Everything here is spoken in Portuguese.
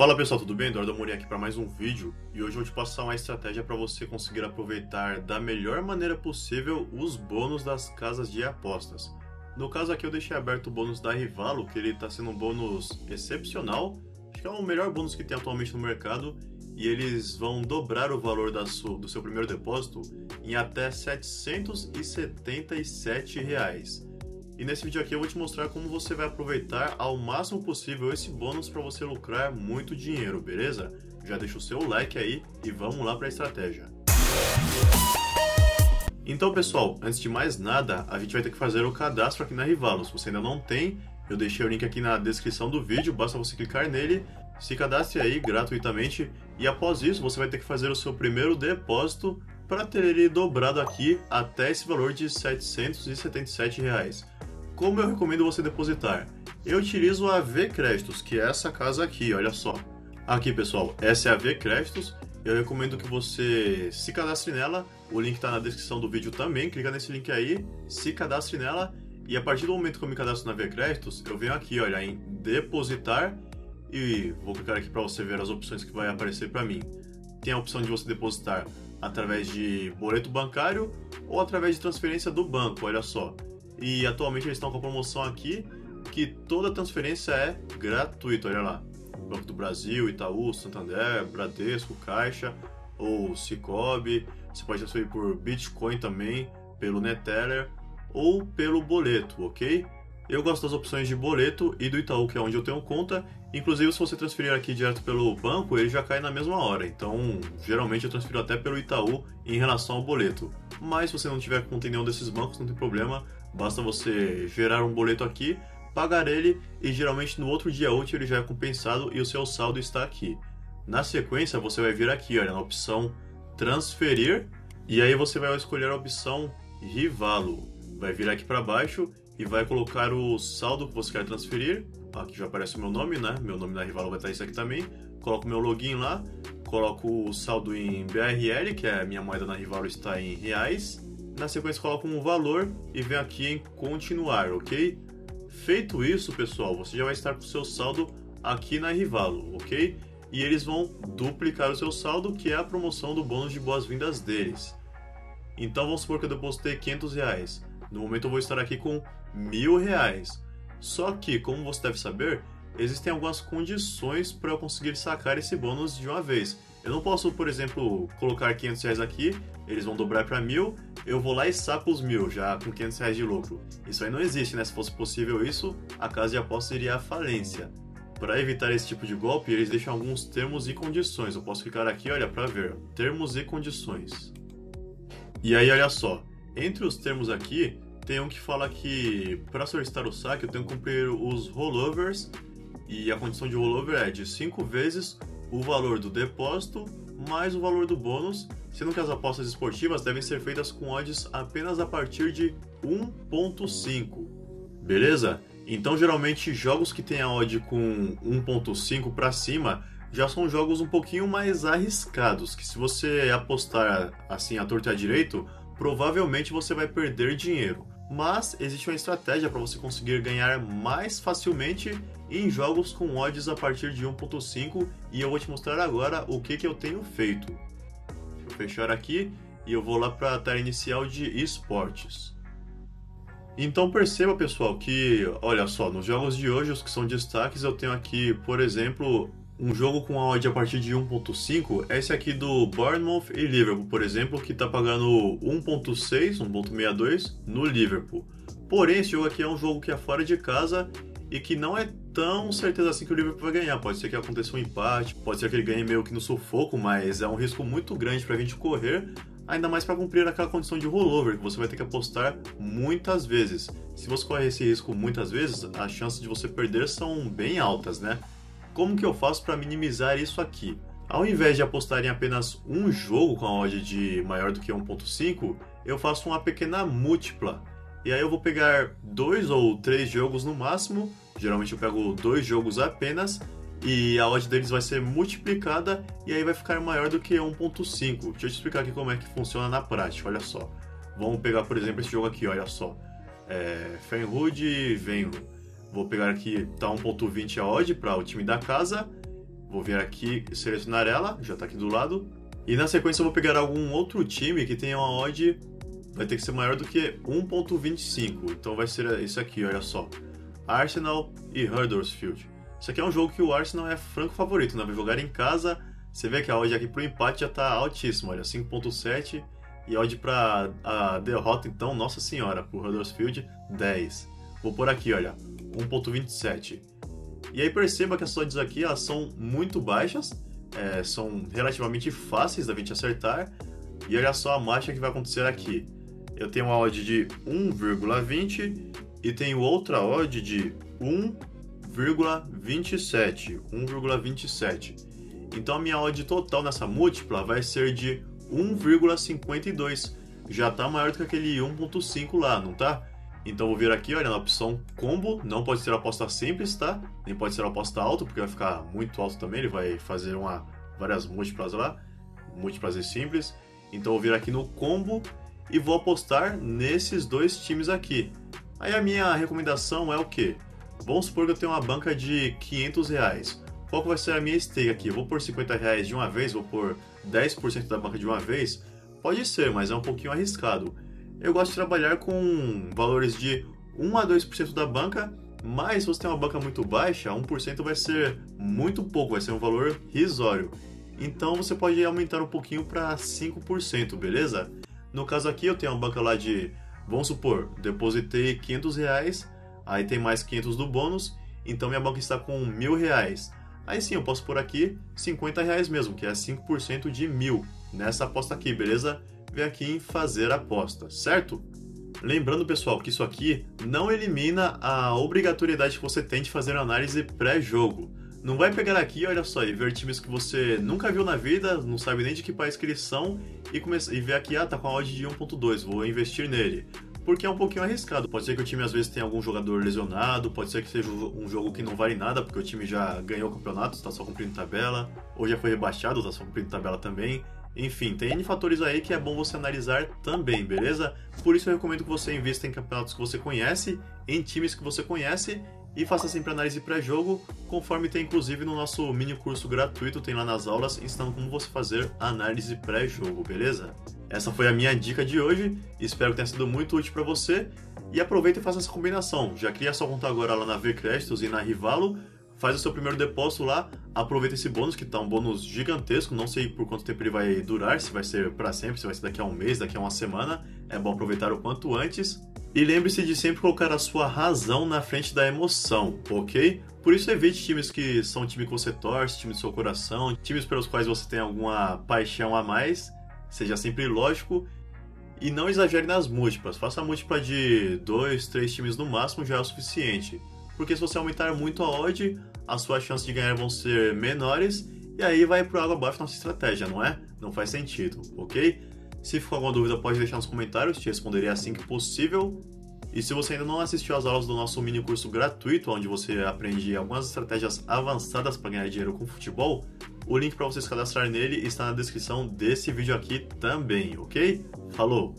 Fala pessoal, tudo bem? Eduardo Amorim aqui para mais um vídeo e hoje eu vou te passar uma estratégia para você conseguir aproveitar da melhor maneira possível os bônus das casas de apostas. No caso aqui eu deixei aberto o bônus da Rivalo, que ele está sendo um bônus excepcional, acho que é o melhor bônus que tem atualmente no mercado e eles vão dobrar o valor sua, do seu primeiro depósito em até 777 reais. E nesse vídeo aqui eu vou te mostrar como você vai aproveitar ao máximo possível esse bônus para você lucrar muito dinheiro, beleza? Já deixa o seu like aí e vamos lá para a estratégia. Então pessoal, antes de mais nada, a gente vai ter que fazer o cadastro aqui na Rivalo. Se você ainda não tem, eu deixei o link aqui na descrição do vídeo, basta você clicar nele, se cadastre aí gratuitamente e após isso você vai ter que fazer o seu primeiro depósito para ter ele dobrado aqui até esse valor de 777 reais como eu recomendo você depositar? Eu utilizo a V Créditos, que é essa casa aqui, olha só. Aqui, pessoal, essa é a V Créditos. Eu recomendo que você se cadastre nela. O link está na descrição do vídeo também. Clica nesse link aí, se cadastre nela. E a partir do momento que eu me cadastro na V Créditos, eu venho aqui, olha, em depositar e vou clicar aqui para você ver as opções que vai aparecer para mim. Tem a opção de você depositar através de boleto bancário ou através de transferência do banco, olha só. E atualmente eles estão com a promoção aqui que toda transferência é gratuita, olha lá. Banco do Brasil, Itaú, Santander, Bradesco, Caixa ou Cicobi. Você pode transferir por Bitcoin também, pelo Neteller ou pelo boleto, ok? Eu gosto das opções de boleto e do Itaú, que é onde eu tenho conta. Inclusive, se você transferir aqui direto pelo banco, ele já cai na mesma hora. Então, geralmente eu transfiro até pelo Itaú em relação ao boleto. Mas se você não tiver conta em nenhum desses bancos, não tem problema. Basta você gerar um boleto aqui, pagar ele e geralmente no outro dia útil ele já é compensado e o seu saldo está aqui. Na sequência, você vai vir aqui, olha, na opção transferir e aí você vai escolher a opção Rivalo. Vai vir aqui para baixo e vai colocar o saldo que você quer transferir. Aqui já aparece o meu nome, né? Meu nome na Rivalo vai estar isso aqui também. Coloco meu login lá, coloco o saldo em BRL, que é a minha moeda na Rivalo está em reais na sequência coloca um valor e vem aqui em continuar, ok? Feito isso, pessoal, você já vai estar com o seu saldo aqui na Rivalo, ok? E eles vão duplicar o seu saldo, que é a promoção do bônus de boas-vindas deles. Então vamos supor que eu depositei 500 reais. No momento eu vou estar aqui com mil reais. Só que, como você deve saber, existem algumas condições para eu conseguir sacar esse bônus de uma vez. Eu não posso, por exemplo, colocar 500 reais aqui, eles vão dobrar para mil, eu vou lá e saco os mil já com 500 reais de lucro. Isso aí não existe, né? Se fosse possível isso, a casa de apostas iria à falência. Para evitar esse tipo de golpe, eles deixam alguns termos e condições. Eu posso clicar aqui, olha, para ver. Termos e condições. E aí, olha só. Entre os termos aqui, tem um que fala que para solicitar o saque eu tenho que cumprir os rollovers e a condição de rollover é de 5 vezes o valor do depósito mais o valor do bônus, sendo que as apostas esportivas devem ser feitas com odds apenas a partir de 1.5. Beleza? Então, geralmente, jogos que têm a odd com 1.5 para cima já são jogos um pouquinho mais arriscados, que se você apostar assim a torta direito, provavelmente você vai perder dinheiro mas existe uma estratégia para você conseguir ganhar mais facilmente em jogos com odds a partir de 1.5 e eu vou te mostrar agora o que, que eu tenho feito. Eu fechar aqui e eu vou lá para a tela inicial de esportes. Então perceba pessoal que, olha só, nos jogos de hoje, os que são destaques, eu tenho aqui, por exemplo, um jogo com a odd a partir de 1.5 é esse aqui do Bournemouth e Liverpool, por exemplo, que está pagando 1.6, 1.62 no Liverpool. Porém, esse jogo aqui é um jogo que é fora de casa e que não é tão certeza assim que o Liverpool vai ganhar. Pode ser que aconteça um empate, pode ser que ele ganhe meio que no sufoco, mas é um risco muito grande para a gente correr, ainda mais para cumprir aquela condição de rollover, que você vai ter que apostar muitas vezes. Se você correr esse risco muitas vezes, as chances de você perder são bem altas, né? Como que eu faço para minimizar isso aqui? Ao invés de apostar em apenas um jogo com a odd de maior do que 1.5, eu faço uma pequena múltipla. E aí eu vou pegar dois ou três jogos no máximo, geralmente eu pego dois jogos apenas, e a odd deles vai ser multiplicada e aí vai ficar maior do que 1.5. Deixa eu te explicar aqui como é que funciona na prática, olha só. Vamos pegar, por exemplo, esse jogo aqui, olha só. É, Fenhood e Venlo. Vou pegar aqui, tá 1.20 a odd para o time da casa. Vou vir aqui selecionar ela, já está aqui do lado. E na sequência eu vou pegar algum outro time que tenha uma odd vai ter que ser maior do que 1.25. Então vai ser isso aqui, olha só. Arsenal e Huddersfield. Isso aqui é um jogo que o Arsenal é franco favorito, né? Vai jogar em casa. Você vê que a odd aqui pro empate já está altíssima, olha, 5.7 e odd para a derrota então, nossa senhora, pro Huddersfield 10. Vou por aqui, olha, 1.27. E aí perceba que as odds aqui elas são muito baixas, é, são relativamente fáceis da gente acertar. E olha só a marcha que vai acontecer aqui. Eu tenho uma odd de 1,20 e tenho outra odd de 1,27. 1,27. Então a minha odd total nessa múltipla vai ser de 1,52. Já está maior do que aquele 1,5 lá, não tá? Então vou vir aqui, olha, na opção combo, não pode ser aposta simples, tá? Nem pode ser aposta alta, porque vai ficar muito alto também, ele vai fazer uma, várias múltiplas lá, múltiplas e simples. Então vou vir aqui no combo e vou apostar nesses dois times aqui. Aí a minha recomendação é o que? Vamos supor que eu tenho uma banca de 500 reais. Qual vai ser a minha stake aqui? Vou por 50 reais de uma vez, vou por 10% da banca de uma vez? Pode ser, mas é um pouquinho arriscado eu gosto de trabalhar com valores de 1 a 2% da banca, mas se você tem uma banca muito baixa, 1% vai ser muito pouco, vai ser um valor risório. Então você pode aumentar um pouquinho para 5%, beleza? No caso aqui eu tenho uma banca lá de, vamos supor, depositei 500 reais, aí tem mais 500 do bônus, então minha banca está com mil reais. Aí sim, eu posso pôr aqui 50 reais mesmo, que é 5% de mil nessa aposta aqui, beleza? Vem aqui em fazer aposta, certo? Lembrando, pessoal, que isso aqui não elimina a obrigatoriedade que você tem de fazer análise pré-jogo. Não vai pegar aqui, olha só, e ver times que você nunca viu na vida, não sabe nem de que país que eles são, e, come... e ver aqui, ah, tá com a odd de 1.2, vou investir nele. Porque é um pouquinho arriscado. Pode ser que o time às vezes tenha algum jogador lesionado, pode ser que seja um jogo que não vale nada, porque o time já ganhou o campeonato, está só cumprindo tabela, ou já foi rebaixado, está só cumprindo tabela também. Enfim, tem N fatores aí que é bom você analisar também, beleza? Por isso eu recomendo que você invista em campeonatos que você conhece, em times que você conhece e faça sempre análise pré-jogo, conforme tem inclusive no nosso mini curso gratuito, tem lá nas aulas, ensinando como você fazer análise pré-jogo, beleza? Essa foi a minha dica de hoje, espero que tenha sido muito útil para você e aproveita e faça essa combinação. Já cria sua conta agora lá na V Créditos e na Rivalo faz o seu primeiro depósito lá, aproveita esse bônus, que tá um bônus gigantesco, não sei por quanto tempo ele vai durar, se vai ser para sempre, se vai ser daqui a um mês, daqui a uma semana, é bom aproveitar o quanto antes. E lembre-se de sempre colocar a sua razão na frente da emoção, ok? Por isso evite times que são time que você torce, time do seu coração, times pelos quais você tem alguma paixão a mais, seja sempre lógico. E não exagere nas múltiplas, faça a múltipla de 2, 3 times no máximo já é o suficiente. Porque se você aumentar muito a odd, as suas chances de ganhar vão ser menores e aí vai pro água abaixo nossa estratégia, não é? Não faz sentido, ok? Se ficou alguma dúvida, pode deixar nos comentários, te responderei assim que possível. E se você ainda não assistiu às aulas do nosso mini curso gratuito, onde você aprende algumas estratégias avançadas para ganhar dinheiro com futebol, o link para você se cadastrar nele está na descrição desse vídeo aqui também, ok? Falou!